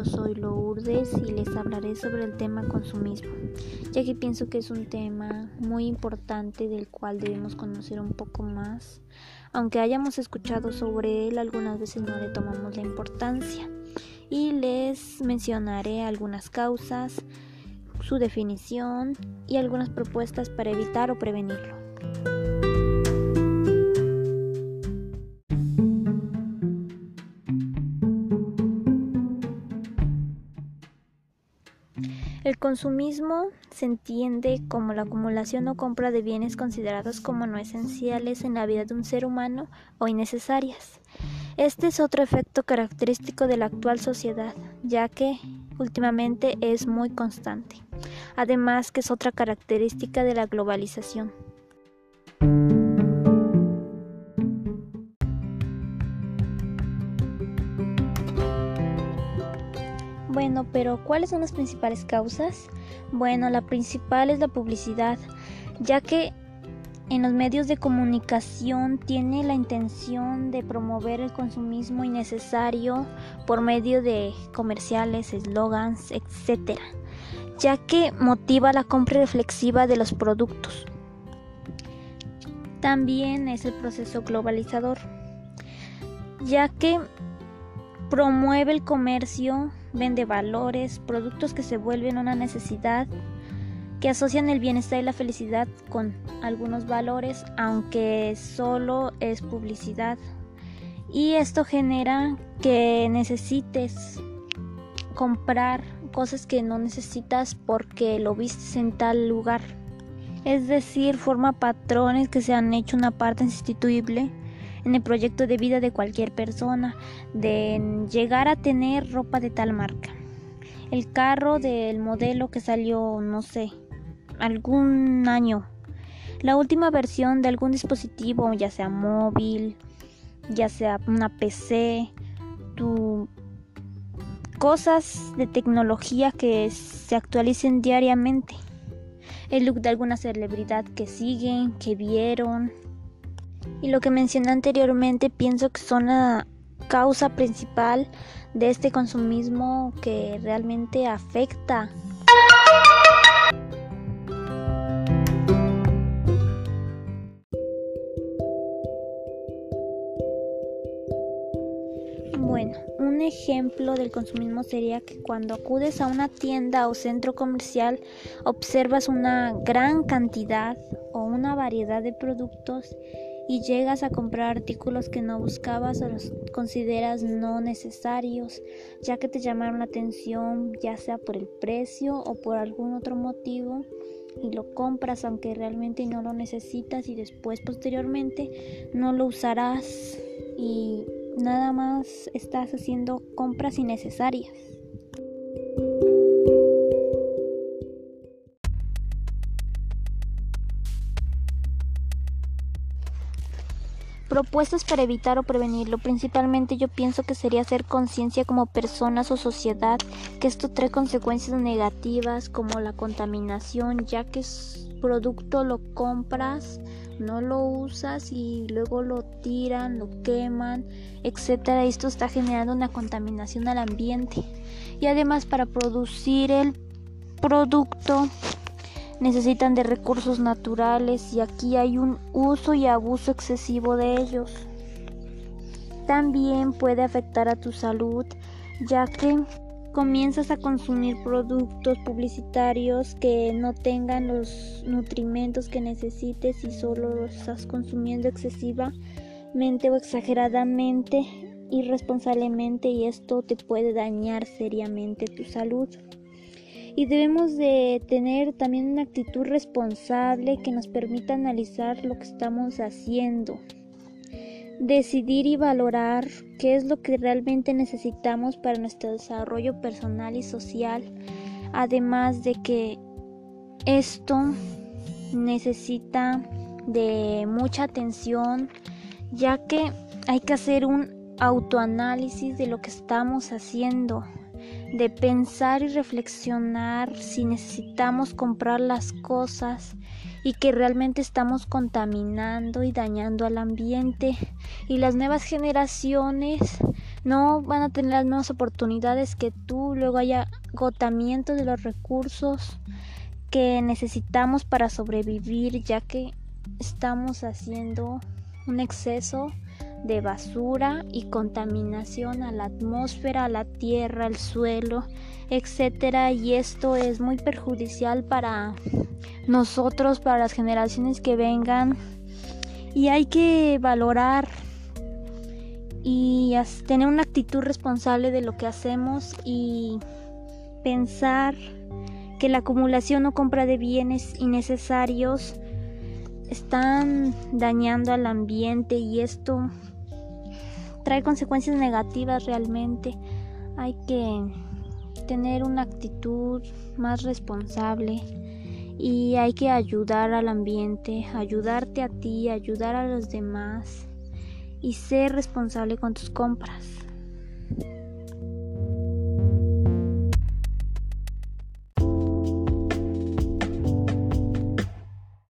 yo soy Lourdes y les hablaré sobre el tema consumismo, ya que pienso que es un tema muy importante del cual debemos conocer un poco más. Aunque hayamos escuchado sobre él, algunas veces no le tomamos la importancia. Y les mencionaré algunas causas, su definición y algunas propuestas para evitar o prevenirlo. El consumismo se entiende como la acumulación o compra de bienes considerados como no esenciales en la vida de un ser humano o innecesarias. Este es otro efecto característico de la actual sociedad, ya que últimamente es muy constante. Además que es otra característica de la globalización. Bueno, pero ¿cuáles son las principales causas? Bueno, la principal es la publicidad, ya que en los medios de comunicación tiene la intención de promover el consumismo innecesario por medio de comerciales, eslogans, etc., ya que motiva la compra reflexiva de los productos. También es el proceso globalizador, ya que promueve el comercio vende valores, productos que se vuelven una necesidad, que asocian el bienestar y la felicidad con algunos valores, aunque solo es publicidad. Y esto genera que necesites comprar cosas que no necesitas porque lo vistes en tal lugar. Es decir, forma patrones que se han hecho una parte insustituible en el proyecto de vida de cualquier persona, de llegar a tener ropa de tal marca. El carro del modelo que salió, no sé, algún año. La última versión de algún dispositivo, ya sea móvil, ya sea una PC, tu cosas de tecnología que se actualicen diariamente. El look de alguna celebridad que siguen, que vieron, y lo que mencioné anteriormente pienso que son la causa principal de este consumismo que realmente afecta. Bueno, un ejemplo del consumismo sería que cuando acudes a una tienda o centro comercial observas una gran cantidad o una variedad de productos y llegas a comprar artículos que no buscabas o los consideras no necesarios, ya que te llamaron la atención, ya sea por el precio o por algún otro motivo, y lo compras aunque realmente no lo necesitas y después posteriormente no lo usarás y nada más estás haciendo compras innecesarias. Propuestas para evitar o prevenirlo. Principalmente yo pienso que sería hacer conciencia como personas o sociedad que esto trae consecuencias negativas como la contaminación, ya que producto lo compras, no lo usas y luego lo tiran, lo queman, etcétera. Esto está generando una contaminación al ambiente. Y además para producir el producto necesitan de recursos naturales y aquí hay un uso y abuso excesivo de ellos. También puede afectar a tu salud ya que comienzas a consumir productos publicitarios que no tengan los nutrimentos que necesites y solo los estás consumiendo excesivamente o exageradamente, irresponsablemente y esto te puede dañar seriamente tu salud y debemos de tener también una actitud responsable que nos permita analizar lo que estamos haciendo, decidir y valorar qué es lo que realmente necesitamos para nuestro desarrollo personal y social, además de que esto necesita de mucha atención ya que hay que hacer un autoanálisis de lo que estamos haciendo de pensar y reflexionar si necesitamos comprar las cosas y que realmente estamos contaminando y dañando al ambiente. Y las nuevas generaciones no van a tener las mismas oportunidades que tú, luego hay agotamiento de los recursos que necesitamos para sobrevivir, ya que estamos haciendo un exceso de basura y contaminación a la atmósfera, a la tierra, al suelo, etcétera, y esto es muy perjudicial para nosotros, para las generaciones que vengan. Y hay que valorar y tener una actitud responsable de lo que hacemos y pensar que la acumulación o compra de bienes innecesarios están dañando al ambiente y esto trae consecuencias negativas realmente. Hay que tener una actitud más responsable y hay que ayudar al ambiente, ayudarte a ti, ayudar a los demás y ser responsable con tus compras.